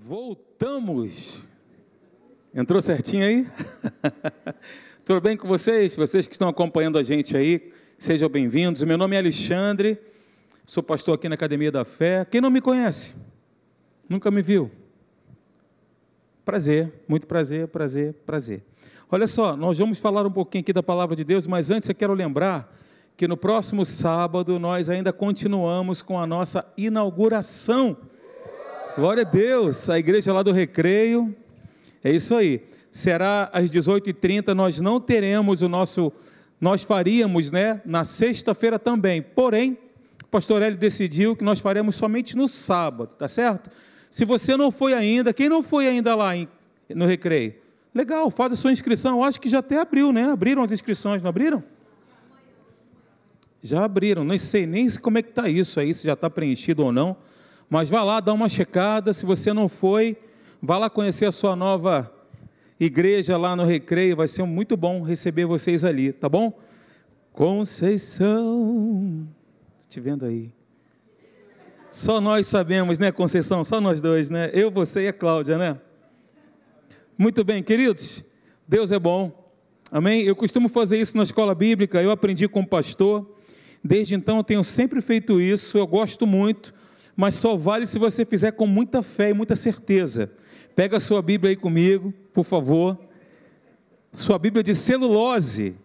Voltamos. Entrou certinho aí? Tudo bem com vocês? Vocês que estão acompanhando a gente aí, sejam bem-vindos. Meu nome é Alexandre, sou pastor aqui na Academia da Fé. Quem não me conhece? Nunca me viu? Prazer, muito prazer, prazer, prazer. Olha só, nós vamos falar um pouquinho aqui da palavra de Deus, mas antes eu quero lembrar que no próximo sábado nós ainda continuamos com a nossa inauguração Glória a Deus, a igreja lá do Recreio. É isso aí. Será às 18h30, nós não teremos o nosso. Nós faríamos, né? Na sexta-feira também. Porém, o pastor Hélio decidiu que nós faremos somente no sábado, tá certo? Se você não foi ainda, quem não foi ainda lá em, no Recreio? Legal, faz a sua inscrição. Eu acho que já até abriu, né? Abriram as inscrições, não abriram? Já abriram, não sei nem como é que está isso aí, se já está preenchido ou não. Mas vá lá, dá uma checada. Se você não foi, vá lá conhecer a sua nova igreja lá no Recreio. Vai ser muito bom receber vocês ali, tá bom? Conceição, te vendo aí. Só nós sabemos, né, Conceição? Só nós dois, né? Eu, você e a Cláudia, né? Muito bem, queridos. Deus é bom. Amém? Eu costumo fazer isso na escola bíblica. Eu aprendi com o pastor. Desde então eu tenho sempre feito isso. Eu gosto muito mas só vale se você fizer com muita fé e muita certeza. Pega a sua Bíblia aí comigo, por favor. Sua Bíblia de celulose.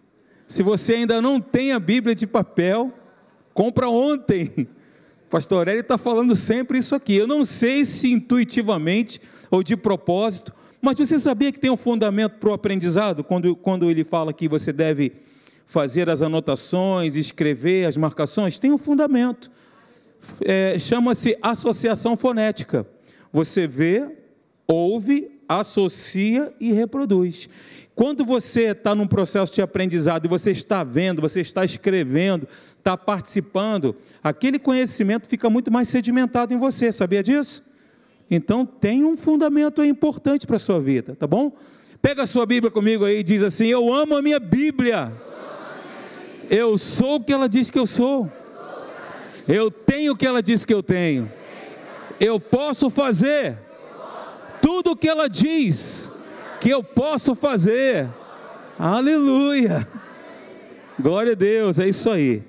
Se você ainda não tem a Bíblia de papel, compra ontem. Pastor Eli está falando sempre isso aqui. Eu não sei se intuitivamente ou de propósito, mas você sabia que tem um fundamento para o aprendizado? Quando, quando ele fala que você deve fazer as anotações, escrever as marcações, tem um fundamento é, chama-se associação fonética. Você vê, ouve, associa e reproduz. Quando você está num processo de aprendizado e você está vendo, você está escrevendo, está participando, aquele conhecimento fica muito mais sedimentado em você, sabia disso? Então tem um fundamento importante para a sua vida, tá bom? Pega a sua Bíblia comigo aí e diz assim: Eu amo a minha Bíblia. Eu sou o que ela diz que eu sou. Eu tenho o que ela diz que eu tenho. Eu posso fazer tudo o que ela diz que eu posso fazer. Aleluia. Glória a Deus, é isso aí.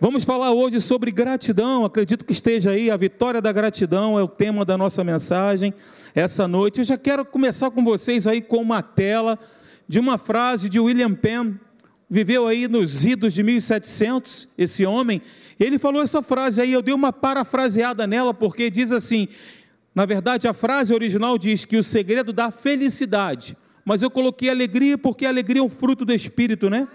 Vamos falar hoje sobre gratidão. Acredito que esteja aí. A vitória da gratidão é o tema da nossa mensagem essa noite. Eu já quero começar com vocês aí com uma tela de uma frase de William Penn. Viveu aí nos idos de 1700, esse homem, ele falou essa frase aí, eu dei uma parafraseada nela, porque diz assim: na verdade, a frase original diz que o segredo da felicidade, mas eu coloquei alegria porque alegria é um fruto do Espírito, né?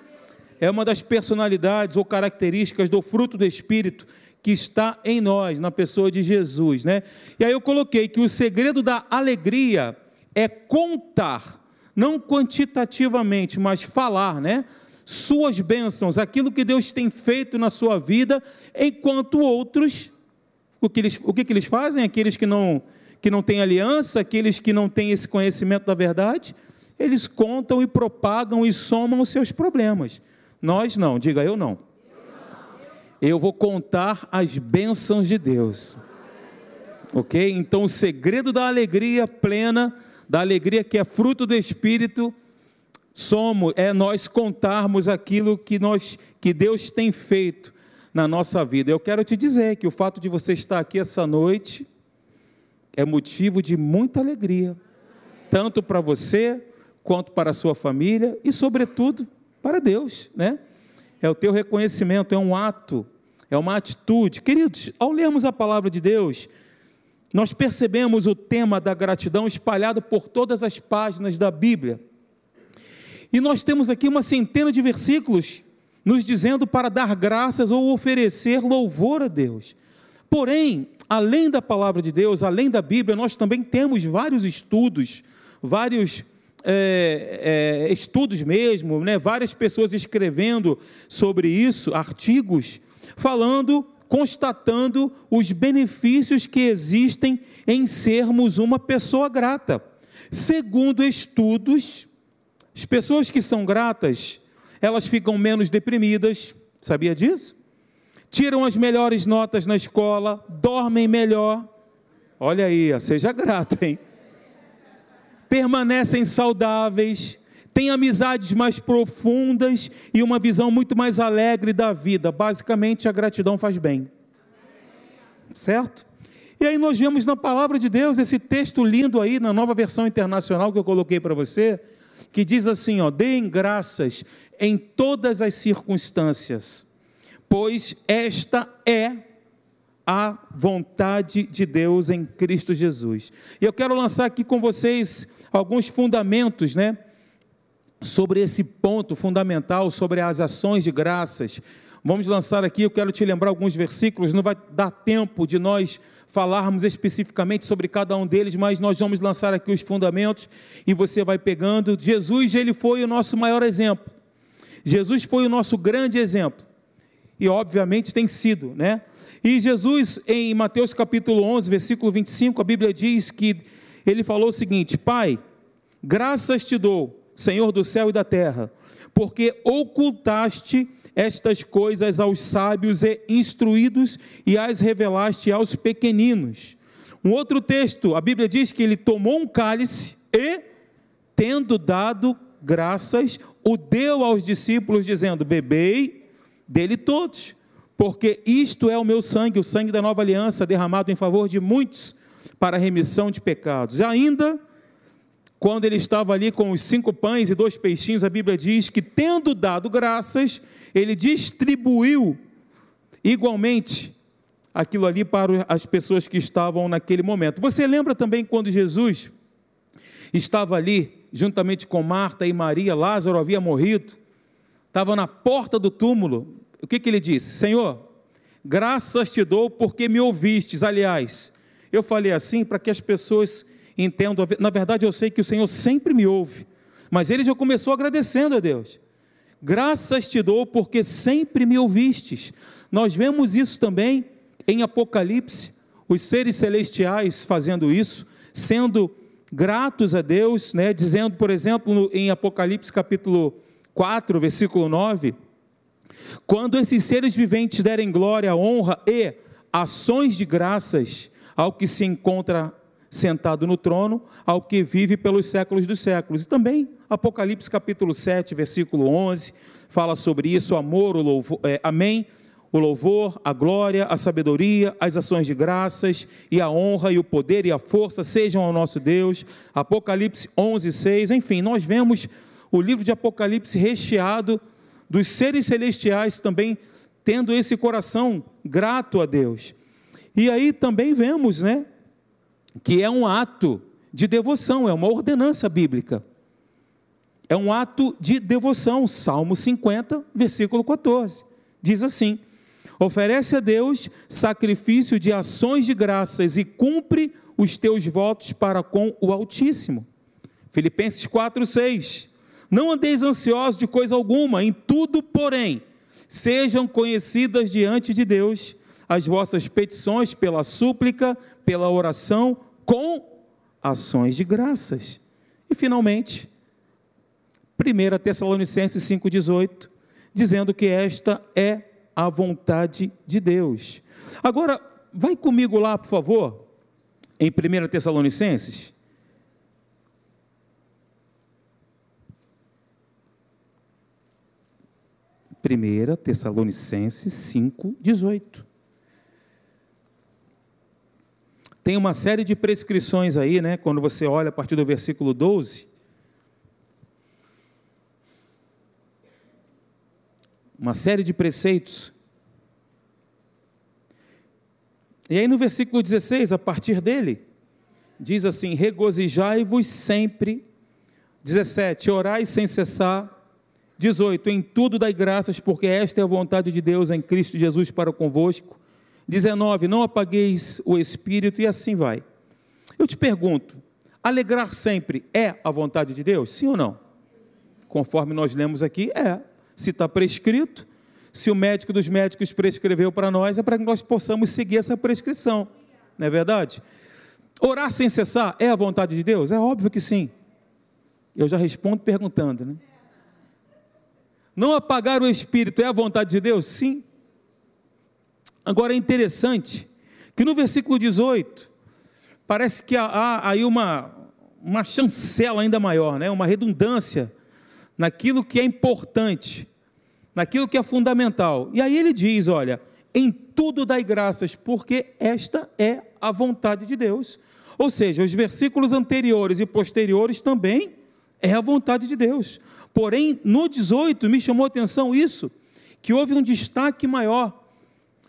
É uma das personalidades ou características do fruto do Espírito que está em nós, na pessoa de Jesus, né? E aí eu coloquei que o segredo da alegria é contar, não quantitativamente, mas falar, né? Suas bênçãos, aquilo que Deus tem feito na sua vida, enquanto outros, o que eles, o que, eles fazem? Aqueles que não, que não têm aliança, aqueles que não têm esse conhecimento da verdade, eles contam e propagam e somam os seus problemas. Nós não, diga eu não. Eu vou contar as bênçãos de Deus. Ok? Então, o segredo da alegria plena, da alegria que é fruto do Espírito, somos é nós contarmos aquilo que nós que Deus tem feito na nossa vida. Eu quero te dizer que o fato de você estar aqui essa noite é motivo de muita alegria, tanto para você quanto para a sua família e sobretudo para Deus, né? É o teu reconhecimento, é um ato, é uma atitude. Queridos, ao lermos a palavra de Deus, nós percebemos o tema da gratidão espalhado por todas as páginas da Bíblia. E nós temos aqui uma centena de versículos nos dizendo para dar graças ou oferecer louvor a Deus. Porém, além da palavra de Deus, além da Bíblia, nós também temos vários estudos, vários é, é, estudos mesmo, né? várias pessoas escrevendo sobre isso, artigos, falando, constatando os benefícios que existem em sermos uma pessoa grata. Segundo estudos, as pessoas que são gratas, elas ficam menos deprimidas, sabia disso? Tiram as melhores notas na escola, dormem melhor. Olha aí, seja grato, hein? Permanecem saudáveis, têm amizades mais profundas e uma visão muito mais alegre da vida. Basicamente, a gratidão faz bem. Certo? E aí nós vemos na palavra de Deus esse texto lindo aí na nova versão internacional que eu coloquei para você, que diz assim, ó: "Deem graças em todas as circunstâncias, pois esta é a vontade de Deus em Cristo Jesus". E eu quero lançar aqui com vocês alguns fundamentos, né? Sobre esse ponto fundamental, sobre as ações de graças. Vamos lançar aqui, eu quero te lembrar alguns versículos, não vai dar tempo de nós falarmos especificamente sobre cada um deles, mas nós vamos lançar aqui os fundamentos e você vai pegando. Jesus, ele foi o nosso maior exemplo. Jesus foi o nosso grande exemplo. E obviamente tem sido, né? E Jesus, em Mateus capítulo 11, versículo 25, a Bíblia diz que ele falou o seguinte: Pai, graças te dou, Senhor do céu e da terra, porque ocultaste estas coisas aos sábios e instruídos e as revelaste aos pequeninos. Um outro texto, a Bíblia diz que ele tomou um cálice e, tendo dado graças, o deu aos discípulos, dizendo: Bebei dele todos, porque isto é o meu sangue, o sangue da nova aliança, derramado em favor de muitos para a remissão de pecados. Ainda, quando ele estava ali com os cinco pães e dois peixinhos, a Bíblia diz que, tendo dado graças, ele distribuiu igualmente aquilo ali para as pessoas que estavam naquele momento. Você lembra também quando Jesus estava ali, juntamente com Marta e Maria, Lázaro havia morrido, estava na porta do túmulo. O que, que ele disse? Senhor, graças te dou porque me ouvistes. Aliás, eu falei assim para que as pessoas entendam. Na verdade, eu sei que o Senhor sempre me ouve, mas ele já começou agradecendo a Deus. Graças te dou porque sempre me ouvistes. Nós vemos isso também em Apocalipse, os seres celestiais fazendo isso, sendo gratos a Deus, né? dizendo, por exemplo, em Apocalipse capítulo 4, versículo 9: quando esses seres viventes derem glória, honra e ações de graças ao que se encontra sentado no trono, ao que vive pelos séculos dos séculos. E também Apocalipse capítulo 7, versículo 11, fala sobre isso, o amor, o louvor, é, amém, o louvor, a glória, a sabedoria, as ações de graças e a honra e o poder e a força sejam ao nosso Deus. Apocalipse 11, 6, enfim, nós vemos o livro de Apocalipse recheado dos seres celestiais também tendo esse coração grato a Deus. E aí também vemos, né, que é um ato de devoção, é uma ordenança bíblica. É um ato de devoção. Salmo 50, versículo 14. Diz assim: Oferece a Deus sacrifício de ações de graças e cumpre os teus votos para com o Altíssimo. Filipenses 4, 6. Não andeis ansiosos de coisa alguma, em tudo, porém, sejam conhecidas diante de Deus as vossas petições pela súplica, pela oração, com ações de graças. E finalmente, 1 Tessalonicenses 5,18, dizendo que esta é a vontade de Deus. Agora, vai comigo lá, por favor, em 1 Tessalonicenses. Primeira Tessalonicenses 5:18. Tem uma série de prescrições aí, né? Quando você olha a partir do versículo 12, uma série de preceitos. E aí no versículo 16, a partir dele, diz assim: regozijai-vos sempre. 17, orai sem cessar. 18, em tudo dai graças, porque esta é a vontade de Deus em Cristo Jesus para convosco. 19, não apagueis o espírito, e assim vai. Eu te pergunto: alegrar sempre é a vontade de Deus? Sim ou não? Conforme nós lemos aqui, é se está prescrito, se o médico dos médicos prescreveu para nós, é para que nós possamos seguir essa prescrição, não é verdade? Orar sem cessar é a vontade de Deus? É óbvio que sim. Eu já respondo perguntando, né? Não apagar o espírito é a vontade de Deus? Sim. Agora é interessante que no versículo 18 parece que há aí uma, uma chancela ainda maior, né? uma redundância naquilo que é importante, naquilo que é fundamental. E aí ele diz: olha, em tudo dai graças, porque esta é a vontade de Deus. Ou seja, os versículos anteriores e posteriores também é a vontade de Deus. Porém, no 18 me chamou a atenção isso, que houve um destaque maior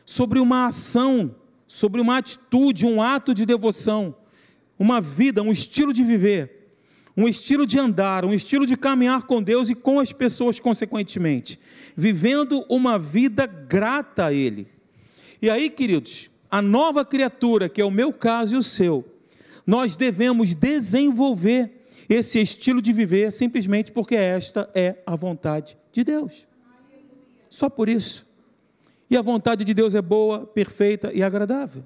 sobre uma ação, sobre uma atitude, um ato de devoção, uma vida, um estilo de viver, um estilo de andar, um estilo de caminhar com Deus e com as pessoas consequentemente, vivendo uma vida grata a Ele. E aí, queridos, a nova criatura, que é o meu caso e o seu, nós devemos desenvolver esse estilo de viver simplesmente porque esta é a vontade de Deus. Só por isso. E a vontade de Deus é boa, perfeita e agradável.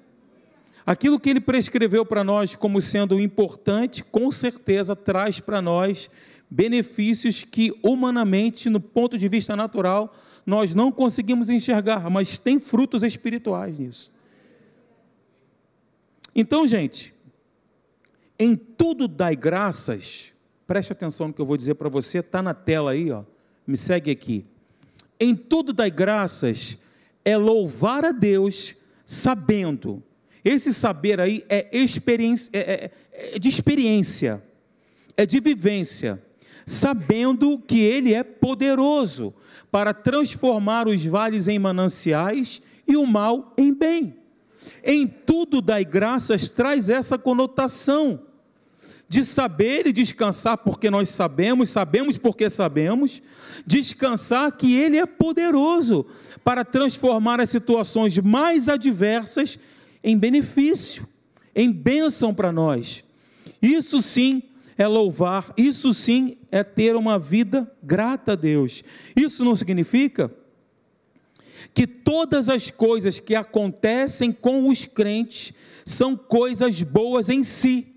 Aquilo que ele prescreveu para nós como sendo importante, com certeza traz para nós benefícios que humanamente, no ponto de vista natural, nós não conseguimos enxergar, mas tem frutos espirituais nisso. Então, gente, em tudo dai graças. Preste atenção no que eu vou dizer para você, está na tela aí, ó. Me segue aqui. Em tudo dai graças é louvar a Deus sabendo. Esse saber aí é, experiência, é, é, é de experiência, é de vivência, sabendo que Ele é poderoso para transformar os vales em mananciais e o mal em bem. Em tudo dai graças traz essa conotação de saber e descansar porque nós sabemos, sabemos porque sabemos, descansar que Ele é poderoso para transformar as situações mais adversas em benefício, em bênção para nós. Isso sim é louvar, isso sim é ter uma vida grata a Deus. Isso não significa que todas as coisas que acontecem com os crentes são coisas boas em si.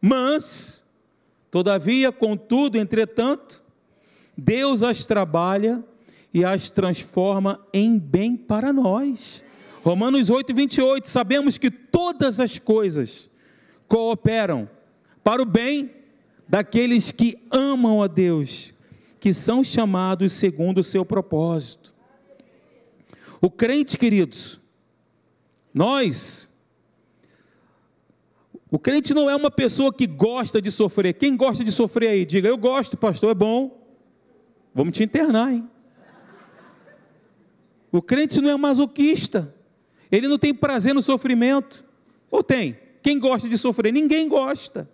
Mas, todavia, contudo, entretanto, Deus as trabalha e as transforma em bem para nós. Romanos 8, 28, sabemos que todas as coisas cooperam para o bem daqueles que amam a Deus, que são chamados segundo o seu propósito. O crente, queridos, nós, o crente não é uma pessoa que gosta de sofrer. Quem gosta de sofrer aí? Diga, eu gosto, pastor, é bom. Vamos te internar, hein? O crente não é masoquista. Ele não tem prazer no sofrimento. Ou tem? Quem gosta de sofrer? Ninguém gosta.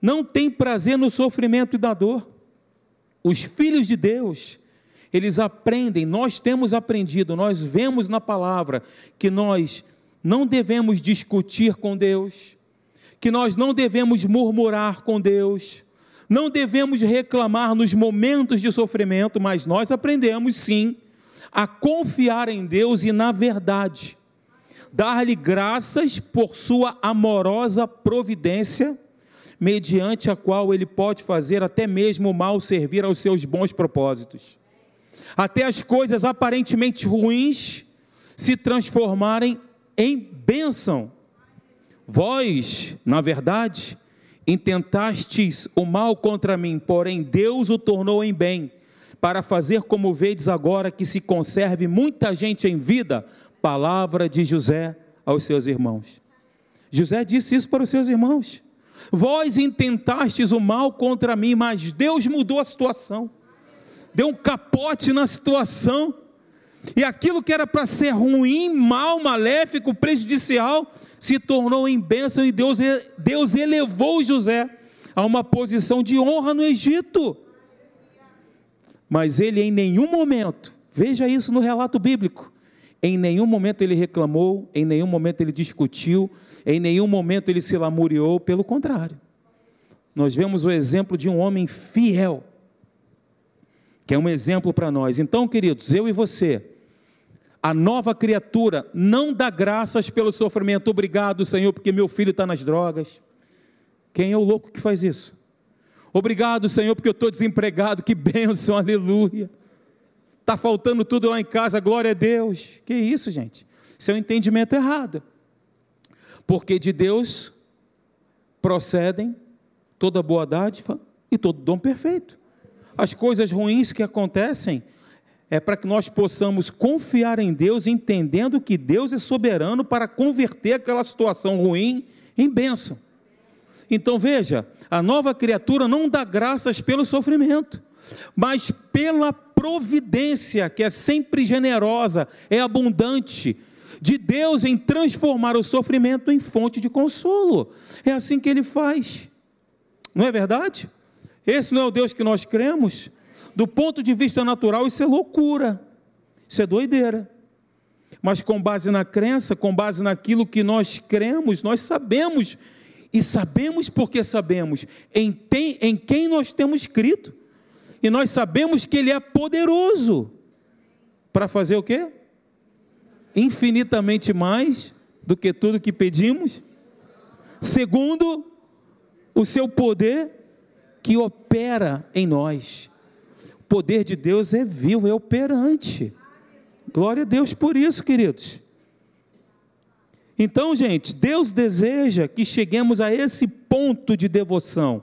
Não tem prazer no sofrimento e da dor. Os filhos de Deus, eles aprendem, nós temos aprendido, nós vemos na palavra que nós não devemos discutir com Deus, que nós não devemos murmurar com Deus, não devemos reclamar nos momentos de sofrimento, mas nós aprendemos sim a confiar em Deus e na verdade, dar-lhe graças por sua amorosa providência, mediante a qual ele pode fazer até mesmo o mal servir aos seus bons propósitos. Até as coisas aparentemente ruins se transformarem em bênção. Vós, na verdade, intentastes o mal contra mim, porém Deus o tornou em bem, para fazer como vedes agora que se conserve muita gente em vida. Palavra de José aos seus irmãos. José disse isso para os seus irmãos. Vós intentastes o mal contra mim, mas Deus mudou a situação deu um capote na situação, e aquilo que era para ser ruim, mal, maléfico, prejudicial, se tornou em bênção e Deus, Deus elevou José a uma posição de honra no Egito. Mas ele em nenhum momento, veja isso no relato bíblico, em nenhum momento ele reclamou, em nenhum momento ele discutiu, em nenhum momento ele se lamuriou, pelo contrário. Nós vemos o exemplo de um homem fiel, que é um exemplo para nós. Então, queridos, eu e você, a nova criatura, não dá graças pelo sofrimento. Obrigado, Senhor, porque meu filho está nas drogas. Quem é o louco que faz isso? Obrigado, Senhor, porque eu estou desempregado. Que bênção, aleluia. Está faltando tudo lá em casa, glória a Deus. Que isso, gente? Isso é entendimento errado. Porque de Deus procedem toda boa dádiva e todo dom perfeito. As coisas ruins que acontecem é para que nós possamos confiar em Deus, entendendo que Deus é soberano para converter aquela situação ruim em bênção. Então veja, a nova criatura não dá graças pelo sofrimento, mas pela providência que é sempre generosa, é abundante, de Deus em transformar o sofrimento em fonte de consolo. É assim que ele faz. Não é verdade? Esse não é o Deus que nós cremos? Do ponto de vista natural, isso é loucura, isso é doideira. Mas com base na crença, com base naquilo que nós cremos, nós sabemos, e sabemos porque sabemos, em, tem, em quem nós temos escrito, e nós sabemos que Ele é poderoso para fazer o quê? Infinitamente mais do que tudo que pedimos, segundo o seu poder que opera em nós poder de Deus é vivo, é operante. Glória a Deus por isso, queridos. Então, gente, Deus deseja que cheguemos a esse ponto de devoção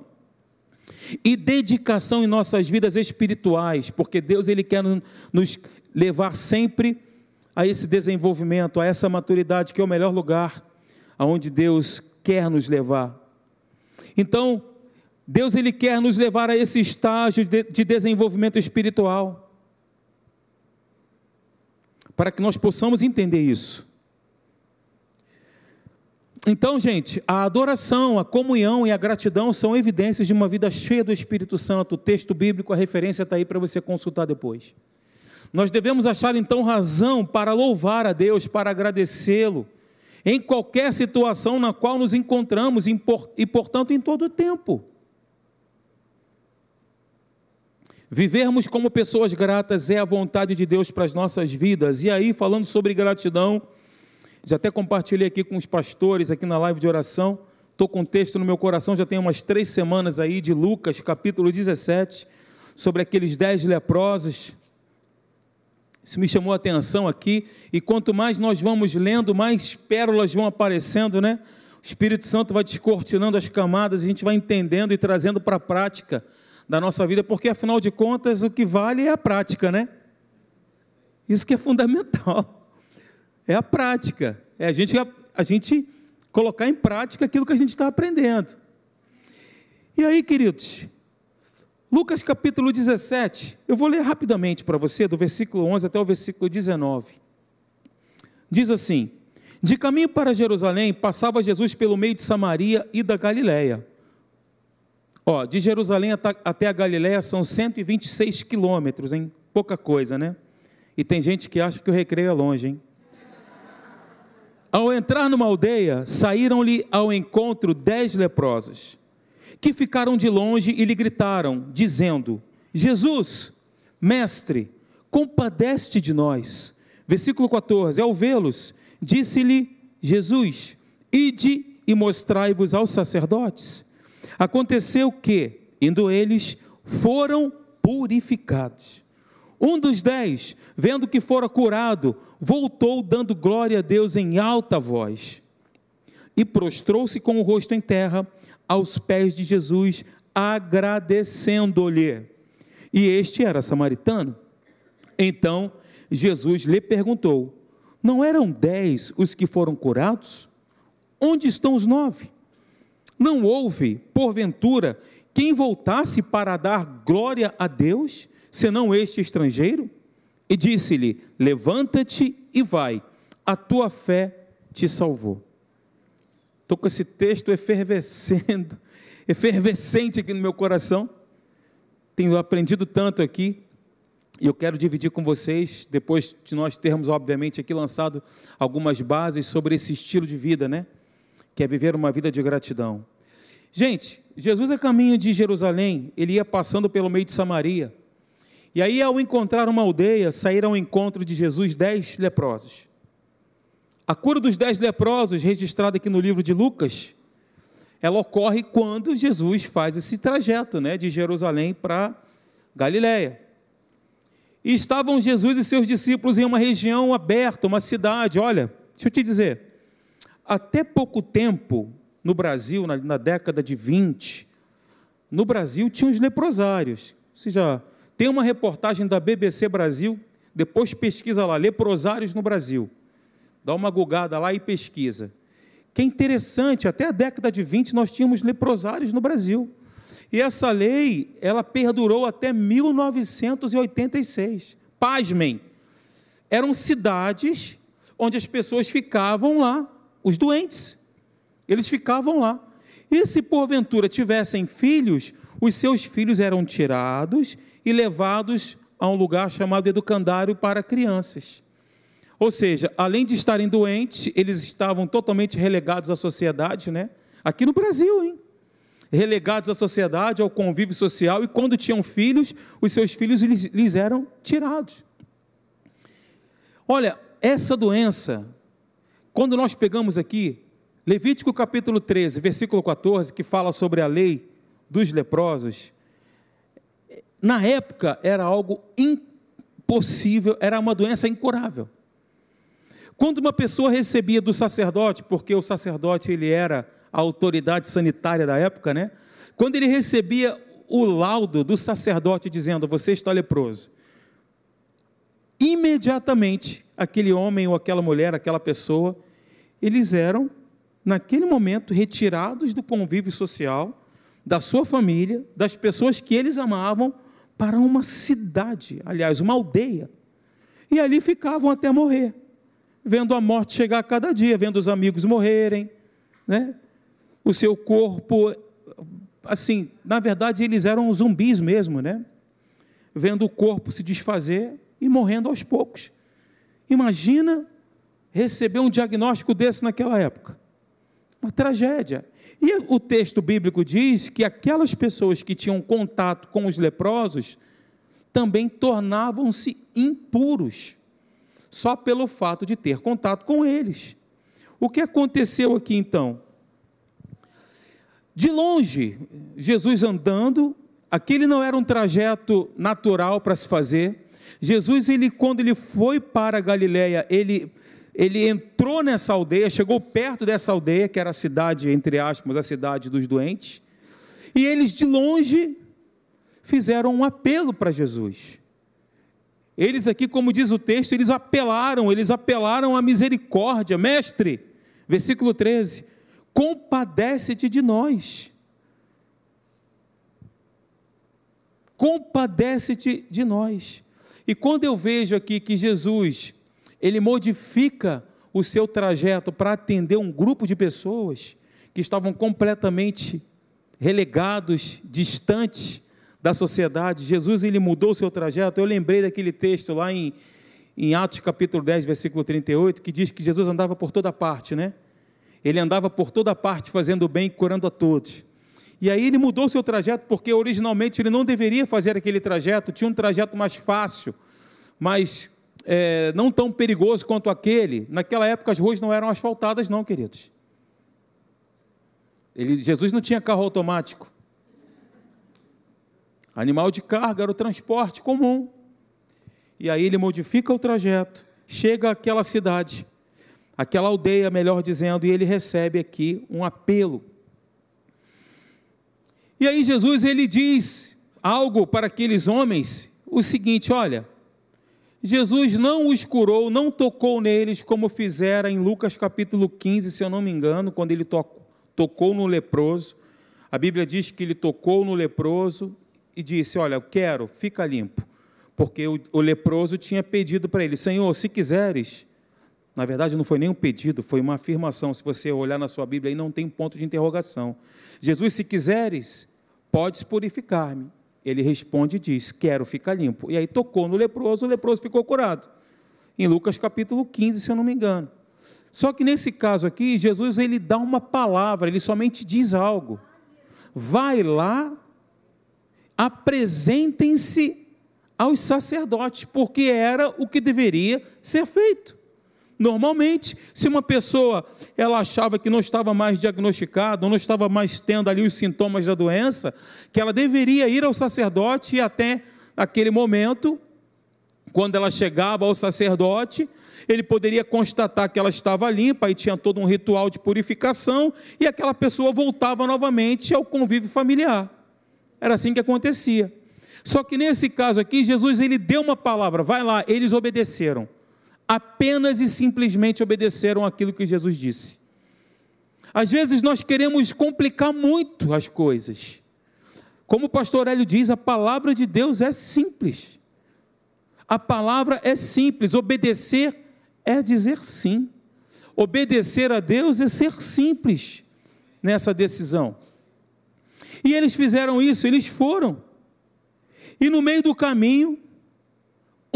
e dedicação em nossas vidas espirituais, porque Deus ele quer nos levar sempre a esse desenvolvimento, a essa maturidade que é o melhor lugar aonde Deus quer nos levar. Então, Deus ele quer nos levar a esse estágio de, de desenvolvimento espiritual. Para que nós possamos entender isso. Então, gente, a adoração, a comunhão e a gratidão são evidências de uma vida cheia do Espírito Santo. O texto bíblico, a referência está aí para você consultar depois. Nós devemos achar então razão para louvar a Deus, para agradecê-lo, em qualquer situação na qual nos encontramos e, portanto, em todo o tempo. Vivermos como pessoas gratas é a vontade de Deus para as nossas vidas. E aí, falando sobre gratidão, já até compartilhei aqui com os pastores, aqui na live de oração. Estou com um texto no meu coração, já tem umas três semanas aí, de Lucas, capítulo 17, sobre aqueles dez leprosos. Isso me chamou a atenção aqui. E quanto mais nós vamos lendo, mais pérolas vão aparecendo, né? O Espírito Santo vai descortinando as camadas, a gente vai entendendo e trazendo para a prática da nossa vida, porque afinal de contas o que vale é a prática, né? Isso que é fundamental. É a prática. É a gente, a, a gente colocar em prática aquilo que a gente está aprendendo. E aí, queridos, Lucas capítulo 17, eu vou ler rapidamente para você, do versículo 11 até o versículo 19. Diz assim: De caminho para Jerusalém, passava Jesus pelo meio de Samaria e da Galiléia. Ó, de Jerusalém até a Galiléia são 126 quilômetros, hein? Pouca coisa, né? E tem gente que acha que o recreio é longe, hein? Ao entrar numa aldeia, saíram-lhe ao encontro dez leprosos, que ficaram de longe e lhe gritaram, dizendo: Jesus, mestre, compadece de nós. Versículo 14: Ao vê-los, disse-lhe Jesus: Ide e mostrai-vos aos sacerdotes. Aconteceu que, indo eles, foram purificados. Um dos dez, vendo que fora curado, voltou dando glória a Deus em alta voz e prostrou-se com o rosto em terra aos pés de Jesus, agradecendo-lhe. E este era samaritano. Então Jesus lhe perguntou: Não eram dez os que foram curados? Onde estão os nove? Não houve, porventura, quem voltasse para dar glória a Deus, senão este estrangeiro? E disse-lhe: Levanta-te e vai, a tua fé te salvou. Estou com esse texto efervescendo, efervescente aqui no meu coração. Tenho aprendido tanto aqui, e eu quero dividir com vocês, depois de nós termos, obviamente, aqui lançado algumas bases sobre esse estilo de vida, né? que é viver uma vida de gratidão. Gente, Jesus a caminho de Jerusalém, ele ia passando pelo meio de Samaria. E aí, ao encontrar uma aldeia, saíram ao encontro de Jesus dez leprosos. A cura dos dez leprosos, registrada aqui no livro de Lucas, ela ocorre quando Jesus faz esse trajeto né, de Jerusalém para Galiléia. E estavam Jesus e seus discípulos em uma região aberta, uma cidade. Olha, deixa eu te dizer, até pouco tempo, no Brasil, na, na década de 20, no Brasil tinha os leprosários. Você já tem uma reportagem da BBC Brasil, depois pesquisa lá, leprosários no Brasil. Dá uma gugada lá e pesquisa. Que é interessante, até a década de 20 nós tínhamos leprosários no Brasil. E essa lei, ela perdurou até 1986. Pasmem, eram cidades onde as pessoas ficavam lá, os doentes. Eles ficavam lá. E se porventura tivessem filhos, os seus filhos eram tirados e levados a um lugar chamado educandário para crianças. Ou seja, além de estarem doentes, eles estavam totalmente relegados à sociedade, né? Aqui no Brasil, hein? Relegados à sociedade, ao convívio social, e quando tinham filhos, os seus filhos lhes, lhes eram tirados. Olha, essa doença, quando nós pegamos aqui, Levítico capítulo 13, versículo 14, que fala sobre a lei dos leprosos, na época era algo impossível, era uma doença incurável. Quando uma pessoa recebia do sacerdote, porque o sacerdote ele era a autoridade sanitária da época, né? Quando ele recebia o laudo do sacerdote dizendo: "Você está leproso", imediatamente aquele homem ou aquela mulher, aquela pessoa, eles eram naquele momento retirados do convívio social, da sua família, das pessoas que eles amavam para uma cidade, aliás, uma aldeia. E ali ficavam até morrer, vendo a morte chegar a cada dia, vendo os amigos morrerem, né? O seu corpo, assim, na verdade eles eram zumbis mesmo, né? Vendo o corpo se desfazer e morrendo aos poucos. Imagina receber um diagnóstico desse naquela época. Uma tragédia. E o texto bíblico diz que aquelas pessoas que tinham contato com os leprosos também tornavam-se impuros, só pelo fato de ter contato com eles. O que aconteceu aqui então? De longe, Jesus andando, aquele não era um trajeto natural para se fazer. Jesus, ele, quando ele foi para a Galiléia, ele ele entrou nessa aldeia, chegou perto dessa aldeia, que era a cidade, entre aspas, a cidade dos doentes, e eles de longe fizeram um apelo para Jesus. Eles aqui, como diz o texto, eles apelaram, eles apelaram à misericórdia. Mestre, versículo 13: compadece-te de nós. Compadece-te de nós. E quando eu vejo aqui que Jesus ele modifica o seu trajeto para atender um grupo de pessoas que estavam completamente relegados, distantes da sociedade. Jesus ele mudou o seu trajeto. Eu lembrei daquele texto lá em, em Atos capítulo 10, versículo 38, que diz que Jesus andava por toda parte, né? Ele andava por toda parte fazendo bem e curando a todos. E aí ele mudou o seu trajeto porque originalmente ele não deveria fazer aquele trajeto, tinha um trajeto mais fácil, mais é, não tão perigoso quanto aquele. Naquela época as ruas não eram asfaltadas, não, queridos. Ele, Jesus não tinha carro automático. Animal de carga era o transporte comum. E aí ele modifica o trajeto, chega àquela cidade, aquela aldeia, melhor dizendo, e ele recebe aqui um apelo. E aí Jesus ele diz algo para aqueles homens, o seguinte, olha, Jesus não os curou, não tocou neles como fizera em Lucas capítulo 15, se eu não me engano, quando ele to tocou no leproso. A Bíblia diz que ele tocou no leproso e disse: Olha, eu quero, fica limpo. Porque o, o leproso tinha pedido para ele: Senhor, se quiseres. Na verdade, não foi nem um pedido, foi uma afirmação. Se você olhar na sua Bíblia, aí não tem ponto de interrogação. Jesus, se quiseres, podes purificar-me. Ele responde e diz: Quero ficar limpo. E aí tocou no leproso, o leproso ficou curado. Em Lucas capítulo 15, se eu não me engano. Só que nesse caso aqui, Jesus ele dá uma palavra, ele somente diz algo. Vai lá, apresentem-se aos sacerdotes, porque era o que deveria ser feito. Normalmente, se uma pessoa ela achava que não estava mais diagnosticada, não estava mais tendo ali os sintomas da doença, que ela deveria ir ao sacerdote e até aquele momento, quando ela chegava ao sacerdote, ele poderia constatar que ela estava limpa e tinha todo um ritual de purificação, e aquela pessoa voltava novamente ao convívio familiar. Era assim que acontecia. Só que nesse caso aqui, Jesus ele deu uma palavra, vai lá, eles obedeceram. Apenas e simplesmente obedeceram aquilo que Jesus disse. Às vezes nós queremos complicar muito as coisas. Como o pastor Hélio diz, a palavra de Deus é simples. A palavra é simples, obedecer é dizer sim. Obedecer a Deus é ser simples nessa decisão. E eles fizeram isso, eles foram. E no meio do caminho,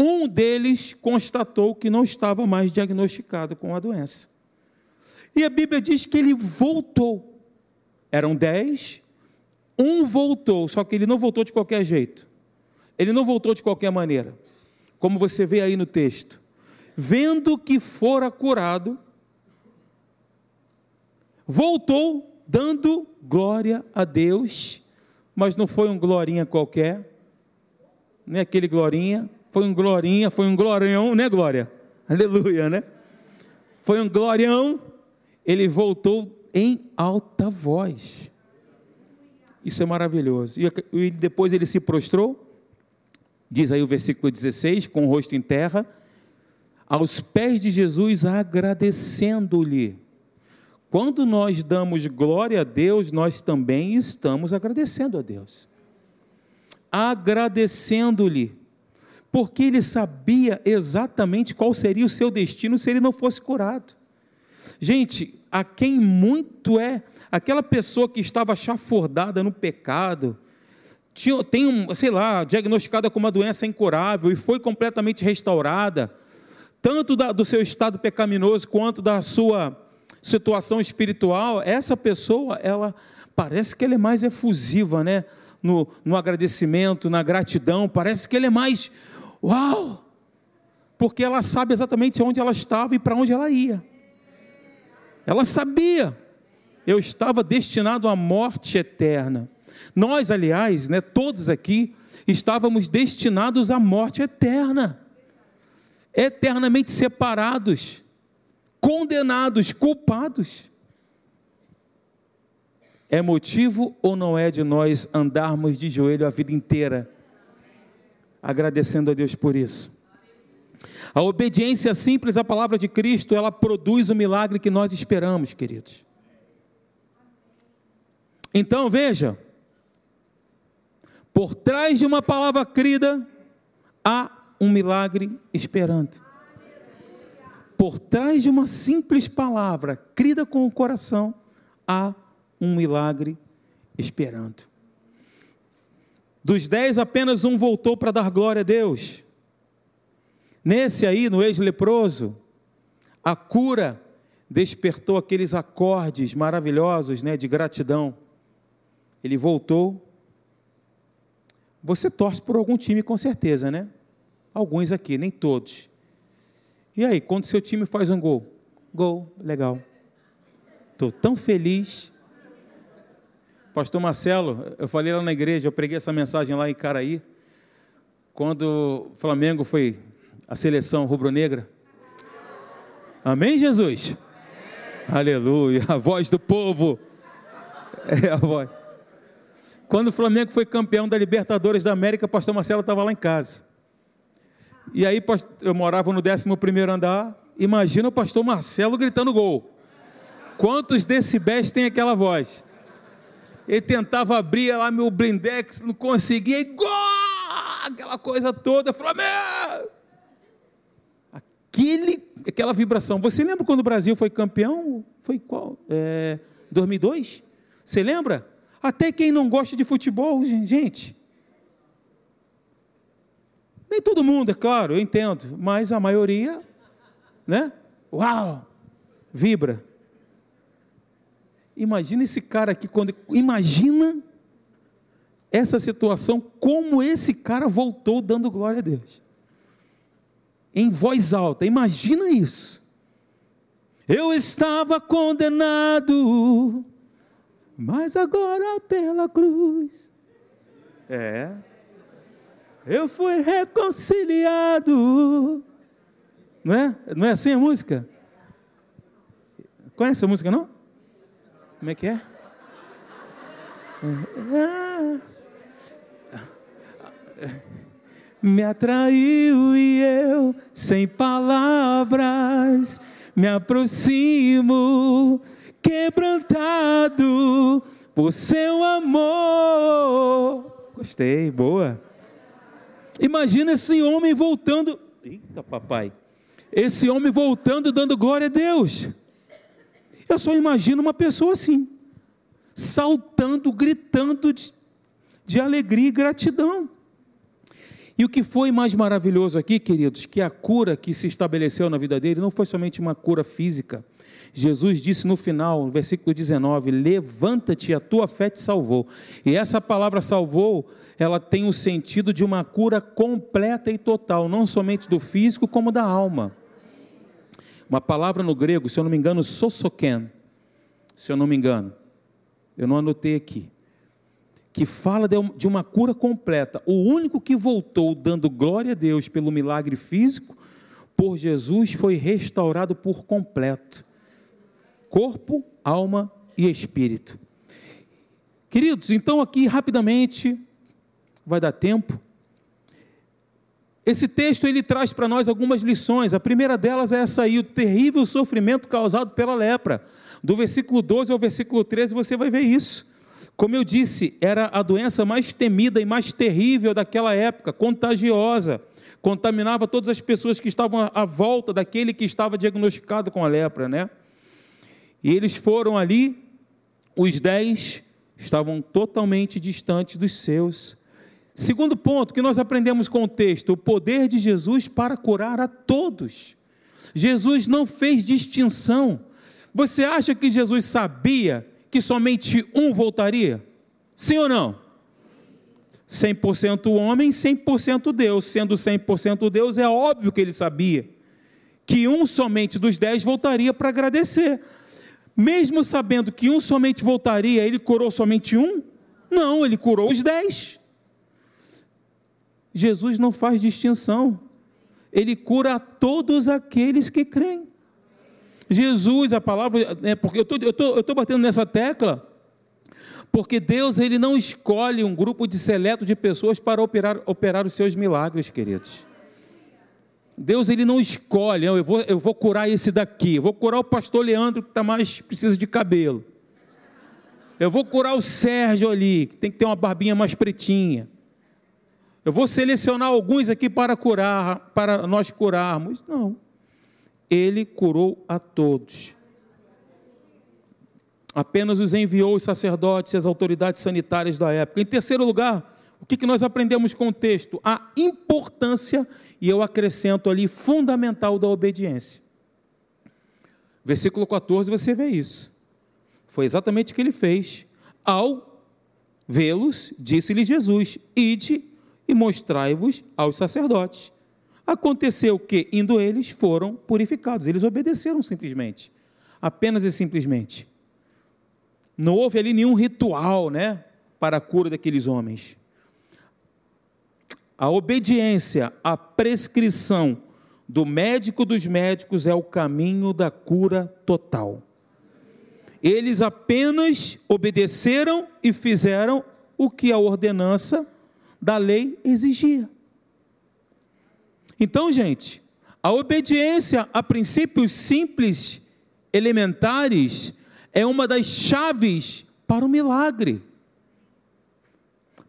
um deles constatou que não estava mais diagnosticado com a doença. E a Bíblia diz que ele voltou. Eram dez, um voltou, só que ele não voltou de qualquer jeito. Ele não voltou de qualquer maneira. Como você vê aí no texto. Vendo que fora curado, voltou dando glória a Deus, mas não foi um glorinha qualquer, nem aquele glorinha, foi um glorinha, foi um glorião, né, Glória? Aleluia, né? Foi um glorião, ele voltou em alta voz. Isso é maravilhoso. E depois ele se prostrou, diz aí o versículo 16, com o rosto em terra, aos pés de Jesus, agradecendo-lhe. Quando nós damos glória a Deus, nós também estamos agradecendo a Deus agradecendo-lhe, porque ele sabia exatamente qual seria o seu destino se ele não fosse curado. Gente, a quem muito é aquela pessoa que estava chafurdada no pecado, tinha, tem, um, sei lá, diagnosticada com uma doença incurável e foi completamente restaurada, tanto da, do seu estado pecaminoso quanto da sua situação espiritual, essa pessoa, ela parece que ela é mais efusiva, né? no, no agradecimento, na gratidão, parece que ele é mais uau! Porque ela sabe exatamente onde ela estava e para onde ela ia. Ela sabia. Eu estava destinado à morte eterna. Nós, aliás, né, todos aqui, estávamos destinados à morte eterna. Eternamente separados, condenados, culpados. É motivo ou não é de nós andarmos de joelho a vida inteira, agradecendo a Deus por isso? A obediência simples à palavra de Cristo, ela produz o milagre que nós esperamos, queridos. Então veja, por trás de uma palavra crida, há um milagre esperando. Por trás de uma simples palavra, crida com o coração, há um milagre esperando. Dos dez, apenas um voltou para dar glória a Deus. Nesse aí, no ex-leproso, a cura despertou aqueles acordes maravilhosos né, de gratidão. Ele voltou. Você torce por algum time, com certeza, né? Alguns aqui, nem todos. E aí, quando seu time faz um gol? Gol, legal. Estou tão feliz. Pastor Marcelo, eu falei lá na igreja, eu preguei essa mensagem lá em Caraí, quando o Flamengo foi a seleção rubro-negra. Amém, Jesus? Amém. Aleluia, a voz do povo. É a voz. Quando o Flamengo foi campeão da Libertadores da América, o pastor Marcelo estava lá em casa. E aí eu morava no 11 andar. Imagina o pastor Marcelo gritando gol. Quantos decibéis tem aquela voz? Ele tentava abrir lá meu blindex, não conseguia, igual aquela coisa toda, Flamengo! Aquele, aquela vibração. Você lembra quando o Brasil foi campeão? Foi qual? É, 2002? Você lembra? Até quem não gosta de futebol, gente. Nem todo mundo, é claro, eu entendo, mas a maioria, né? Uau! Vibra. Imagina esse cara aqui, quando. Imagina essa situação, como esse cara voltou dando glória a Deus. Em voz alta, imagina isso. Eu estava condenado, mas agora pela cruz. É. Eu fui reconciliado. Não é? Não é assim a música? Conhece a música não? Como é que é? Me atraiu e eu, sem palavras, me aproximo, quebrantado por seu amor. Gostei, boa. Imagina esse homem voltando. Eita, papai. Esse homem voltando, dando glória a Deus. Eu só imagino uma pessoa assim, saltando, gritando de, de alegria e gratidão. E o que foi mais maravilhoso aqui, queridos, que a cura que se estabeleceu na vida dele não foi somente uma cura física. Jesus disse no final, no versículo 19: Levanta-te, a tua fé te salvou. E essa palavra salvou ela tem o sentido de uma cura completa e total, não somente do físico, como da alma. Uma palavra no grego, se eu não me engano, sosoken, se eu não me engano, eu não anotei aqui, que fala de uma cura completa. O único que voltou dando glória a Deus pelo milagre físico, por Jesus, foi restaurado por completo corpo, alma e espírito. Queridos, então aqui rapidamente vai dar tempo. Esse texto ele traz para nós algumas lições. A primeira delas é essa aí, o terrível sofrimento causado pela lepra. Do versículo 12 ao versículo 13 você vai ver isso. Como eu disse, era a doença mais temida e mais terrível daquela época, contagiosa. Contaminava todas as pessoas que estavam à volta daquele que estava diagnosticado com a lepra, né? E eles foram ali, os dez estavam totalmente distantes dos seus. Segundo ponto que nós aprendemos com o texto: o poder de Jesus para curar a todos. Jesus não fez distinção. Você acha que Jesus sabia que somente um voltaria? Sim ou não? 100% homem, 100% Deus. Sendo 100% Deus, é óbvio que ele sabia que um somente dos dez voltaria para agradecer. Mesmo sabendo que um somente voltaria, ele curou somente um? Não, ele curou os dez. Jesus não faz distinção, ele cura todos aqueles que creem. Jesus, a palavra, é porque eu tô, estou eu tô batendo nessa tecla, porque Deus ele não escolhe um grupo de seleto de pessoas para operar, operar os seus milagres, queridos. Deus ele não escolhe, eu vou, eu vou curar esse daqui, eu vou curar o pastor Leandro que está mais precisa de cabelo. Eu vou curar o Sérgio ali, que tem que ter uma barbinha mais pretinha. Eu vou selecionar alguns aqui para curar, para nós curarmos. Não. Ele curou a todos. Apenas os enviou os sacerdotes e as autoridades sanitárias da época. Em terceiro lugar, o que nós aprendemos com o texto? A importância, e eu acrescento ali, fundamental da obediência. Versículo 14, você vê isso. Foi exatamente o que ele fez. Ao vê-los, disse-lhe Jesus: Ide e mostrai-vos aos sacerdotes. Aconteceu que, indo eles, foram purificados. Eles obedeceram simplesmente. Apenas e simplesmente. Não houve ali nenhum ritual, né? Para a cura daqueles homens. A obediência à prescrição do médico dos médicos é o caminho da cura total. Eles apenas obedeceram e fizeram o que a ordenança da lei exigia. Então, gente, a obediência a princípios simples, elementares, é uma das chaves para o milagre.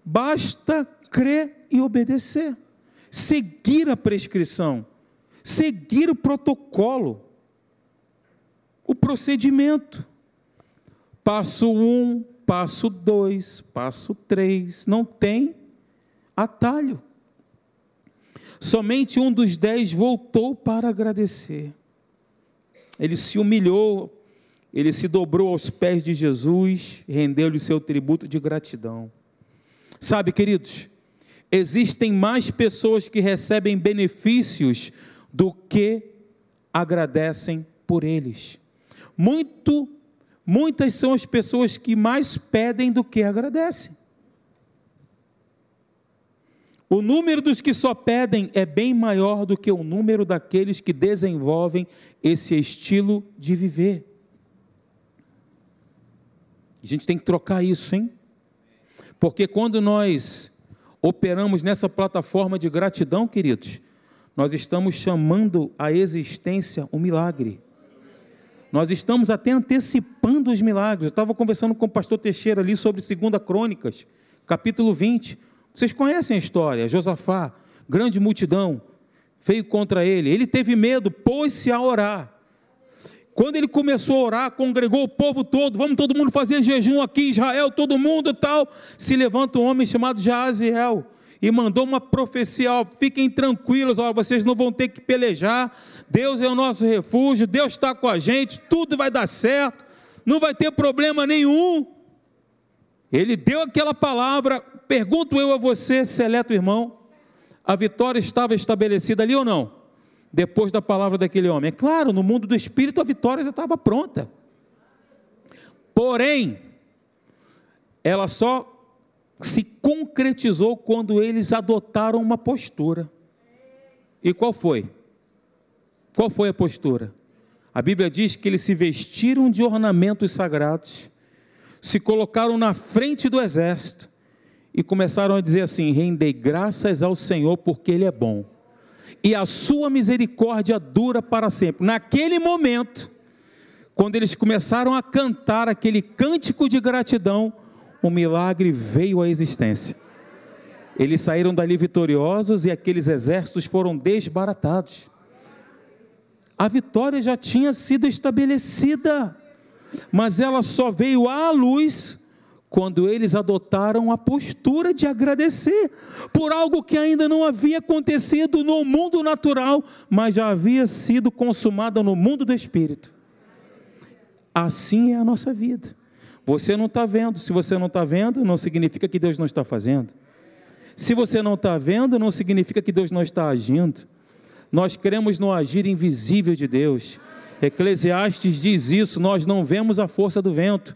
Basta crer e obedecer, seguir a prescrição, seguir o protocolo, o procedimento. Passo um, passo dois, passo três, não tem atalho. Somente um dos dez voltou para agradecer. Ele se humilhou, ele se dobrou aos pés de Jesus, rendeu-lhe seu tributo de gratidão. Sabe, queridos, existem mais pessoas que recebem benefícios do que agradecem por eles. Muito, muitas são as pessoas que mais pedem do que agradecem. O número dos que só pedem é bem maior do que o número daqueles que desenvolvem esse estilo de viver. A gente tem que trocar isso, hein? Porque quando nós operamos nessa plataforma de gratidão, queridos, nós estamos chamando a existência um milagre. Nós estamos até antecipando os milagres. Eu estava conversando com o pastor Teixeira ali sobre 2 Crônicas, capítulo 20. Vocês conhecem a história, Josafá, grande multidão, veio contra ele. Ele teve medo, pôs-se a orar. Quando ele começou a orar, congregou o povo todo, vamos todo mundo fazer jejum aqui, Israel, todo mundo tal. Se levanta um homem chamado Jaziel e mandou uma profecia: ó, fiquem tranquilos, ó, vocês não vão ter que pelejar. Deus é o nosso refúgio, Deus está com a gente, tudo vai dar certo, não vai ter problema nenhum. Ele deu aquela palavra, Pergunto eu a você, seleto irmão, a vitória estava estabelecida ali ou não? Depois da palavra daquele homem. É claro, no mundo do espírito a vitória já estava pronta. Porém, ela só se concretizou quando eles adotaram uma postura. E qual foi? Qual foi a postura? A Bíblia diz que eles se vestiram de ornamentos sagrados, se colocaram na frente do exército, e começaram a dizer assim: rendei graças ao Senhor porque Ele é bom, e a sua misericórdia dura para sempre. Naquele momento, quando eles começaram a cantar aquele cântico de gratidão, o milagre veio à existência. Eles saíram dali vitoriosos e aqueles exércitos foram desbaratados. A vitória já tinha sido estabelecida, mas ela só veio à luz quando eles adotaram a postura de agradecer por algo que ainda não havia acontecido no mundo natural, mas já havia sido consumado no mundo do espírito. Assim é a nossa vida. Você não está vendo, se você não está vendo, não significa que Deus não está fazendo. Se você não está vendo, não significa que Deus não está agindo. Nós cremos no agir invisível de Deus. Eclesiastes diz isso: nós não vemos a força do vento,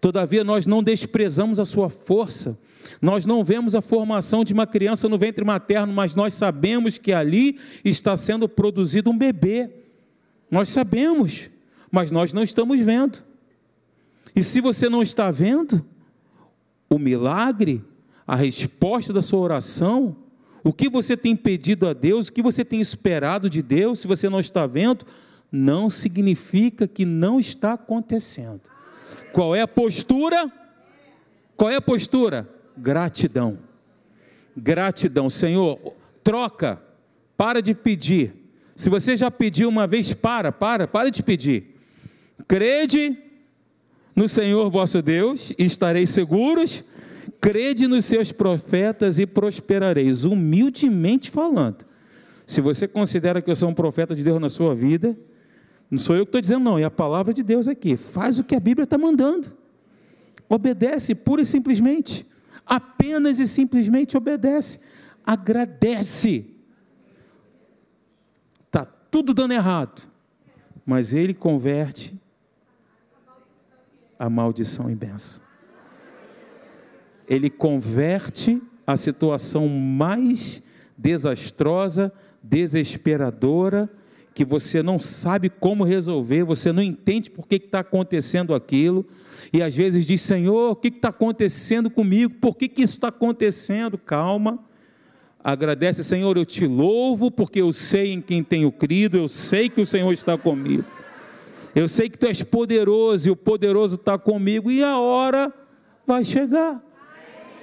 Todavia, nós não desprezamos a sua força. Nós não vemos a formação de uma criança no ventre materno, mas nós sabemos que ali está sendo produzido um bebê. Nós sabemos, mas nós não estamos vendo. E se você não está vendo, o milagre, a resposta da sua oração, o que você tem pedido a Deus, o que você tem esperado de Deus, se você não está vendo, não significa que não está acontecendo. Qual é a postura? Qual é a postura? Gratidão. Gratidão. Senhor, troca. Para de pedir. Se você já pediu uma vez, para, para, para de pedir. Crede no Senhor vosso Deus e estareis seguros. Crede nos seus profetas e prosperareis. Humildemente falando. Se você considera que eu sou um profeta de Deus na sua vida, não sou eu que estou dizendo, não, é a palavra de Deus aqui. Faz o que a Bíblia está mandando. Obedece pura e simplesmente. Apenas e simplesmente obedece. Agradece. Está tudo dando errado. Mas ele converte a maldição em benção. Ele converte a situação mais desastrosa, desesperadora, que você não sabe como resolver, você não entende por que está acontecendo aquilo, e às vezes diz: Senhor, o que está acontecendo comigo? Por que, que isso está acontecendo? Calma. Agradece, Senhor, eu te louvo, porque eu sei em quem tenho crido, eu sei que o Senhor está comigo. Eu sei que tu és poderoso e o poderoso está comigo, e a hora vai chegar.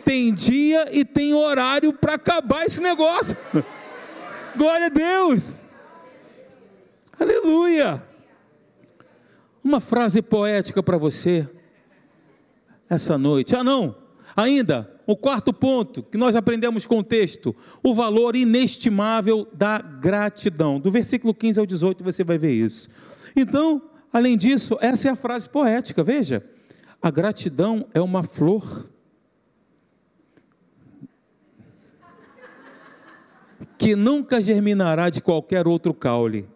Tem dia e tem horário para acabar esse negócio. Glória a Deus. Aleluia! Uma frase poética para você essa noite. Ah, não, ainda, o quarto ponto que nós aprendemos com o texto, o valor inestimável da gratidão. Do versículo 15 ao 18 você vai ver isso. Então, além disso, essa é a frase poética, veja. A gratidão é uma flor que nunca germinará de qualquer outro caule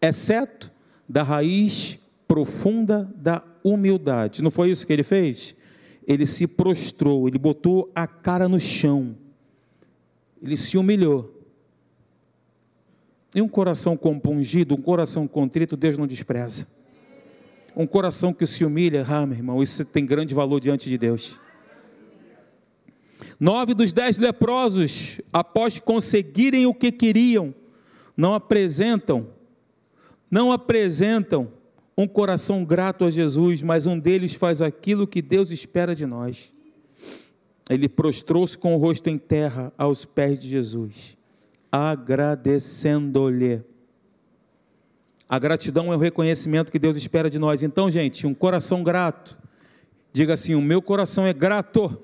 exceto da raiz profunda da humildade. Não foi isso que ele fez? Ele se prostrou, ele botou a cara no chão. ele se humilhou. E um coração compungido, um coração contrito, Deus não despreza. Um coração que se humilha, ah, meu irmão, isso tem grande valor diante de Deus. Nove dos dez leprosos, após conseguirem o que queriam, não apresentam, não apresentam um coração grato a Jesus, mas um deles faz aquilo que Deus espera de nós. Ele prostrou-se com o rosto em terra aos pés de Jesus, agradecendo-lhe. A gratidão é o reconhecimento que Deus espera de nós. Então, gente, um coração grato. Diga assim: o meu coração é grato.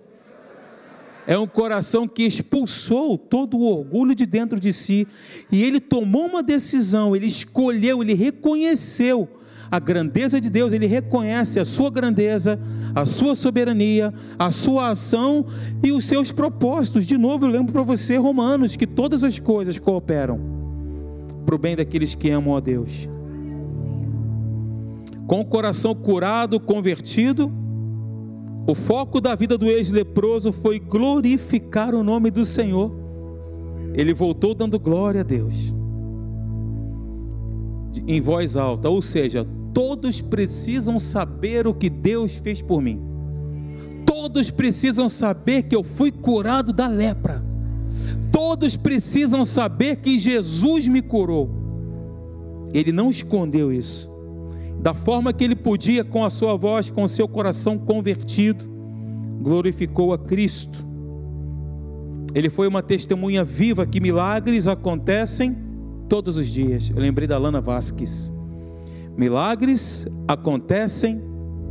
É um coração que expulsou todo o orgulho de dentro de si. E ele tomou uma decisão, ele escolheu, ele reconheceu a grandeza de Deus, ele reconhece a sua grandeza, a sua soberania, a sua ação e os seus propósitos. De novo, eu lembro para você, Romanos, que todas as coisas cooperam para o bem daqueles que amam a Deus. Com o coração curado, convertido, o foco da vida do ex-leproso foi glorificar o nome do Senhor. Ele voltou dando glória a Deus, em voz alta, ou seja, Todos precisam saber o que Deus fez por mim. Todos precisam saber que eu fui curado da lepra. Todos precisam saber que Jesus me curou. Ele não escondeu isso. Da forma que ele podia, com a sua voz, com o seu coração convertido, glorificou a Cristo. Ele foi uma testemunha viva que milagres acontecem todos os dias. Eu lembrei da Lana Vasques. Milagres acontecem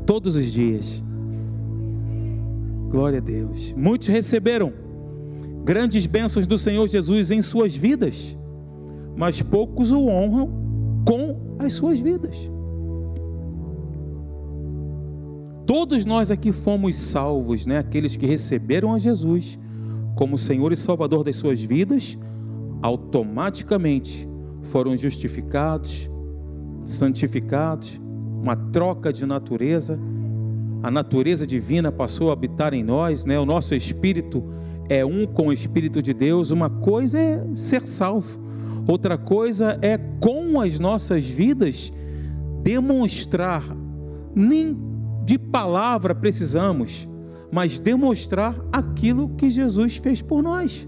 todos os dias. Glória a Deus. Muitos receberam grandes bênçãos do Senhor Jesus em suas vidas, mas poucos o honram com as suas vidas. Todos nós aqui fomos salvos, né? Aqueles que receberam a Jesus como Senhor e Salvador das suas vidas, automaticamente foram justificados, santificados, uma troca de natureza. A natureza divina passou a habitar em nós, né? O nosso espírito é um com o espírito de Deus. Uma coisa é ser salvo, outra coisa é com as nossas vidas demonstrar, nem de palavra precisamos, mas demonstrar aquilo que Jesus fez por nós.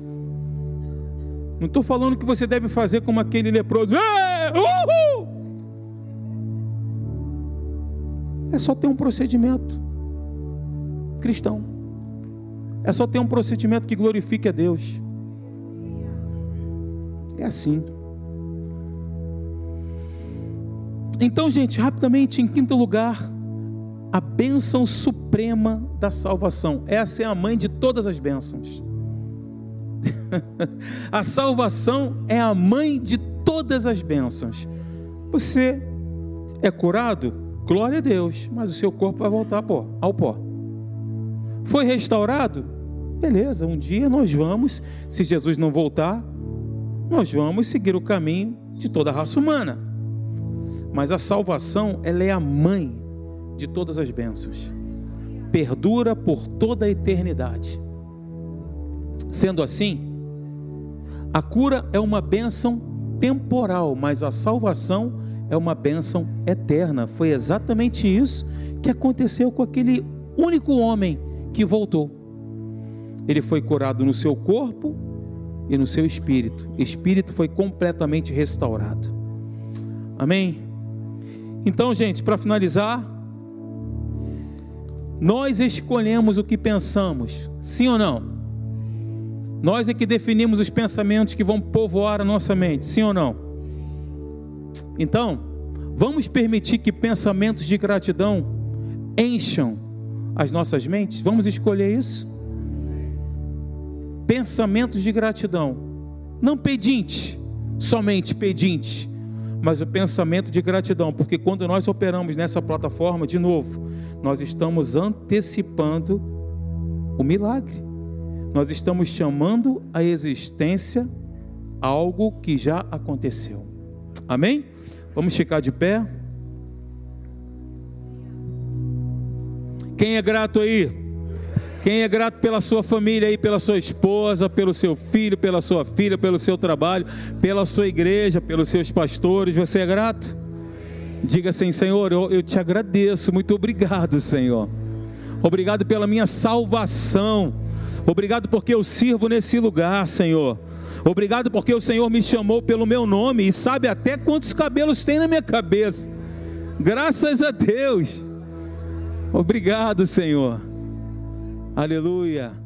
Não estou falando que você deve fazer como aquele leproso. É só ter um procedimento cristão. É só ter um procedimento que glorifique a Deus. É assim. Então, gente, rapidamente, em quinto lugar, a bênção suprema da salvação. Essa é a mãe de todas as bênçãos. a salvação é a mãe de todas as bênçãos. Você é curado? Glória a Deus, mas o seu corpo vai voltar ao pó. Foi restaurado? Beleza, um dia nós vamos, se Jesus não voltar, nós vamos seguir o caminho de toda a raça humana. Mas a salvação, ela é a mãe de todas as bênçãos. Perdura por toda a eternidade. Sendo assim, a cura é uma bênção temporal, mas a salvação é uma bênção eterna. Foi exatamente isso que aconteceu com aquele único homem que voltou. Ele foi curado no seu corpo e no seu espírito. O espírito foi completamente restaurado. Amém? Então, gente, para finalizar, nós escolhemos o que pensamos, sim ou não? Nós é que definimos os pensamentos que vão povoar a nossa mente, sim ou não? Então, vamos permitir que pensamentos de gratidão encham as nossas mentes? Vamos escolher isso? Pensamentos de gratidão, não pedinte, somente pedinte, mas o pensamento de gratidão, porque quando nós operamos nessa plataforma, de novo, nós estamos antecipando o milagre, nós estamos chamando a existência algo que já aconteceu. Amém? Vamos ficar de pé. Quem é grato aí? Quem é grato pela sua família aí, pela sua esposa, pelo seu filho, pela sua filha, pelo seu trabalho, pela sua igreja, pelos seus pastores, você é grato? Diga assim, Senhor, eu, eu te agradeço, muito obrigado, Senhor. Obrigado pela minha salvação. Obrigado porque eu sirvo nesse lugar, Senhor. Obrigado porque o Senhor me chamou pelo meu nome e sabe até quantos cabelos tem na minha cabeça. Graças a Deus. Obrigado, Senhor. Aleluia.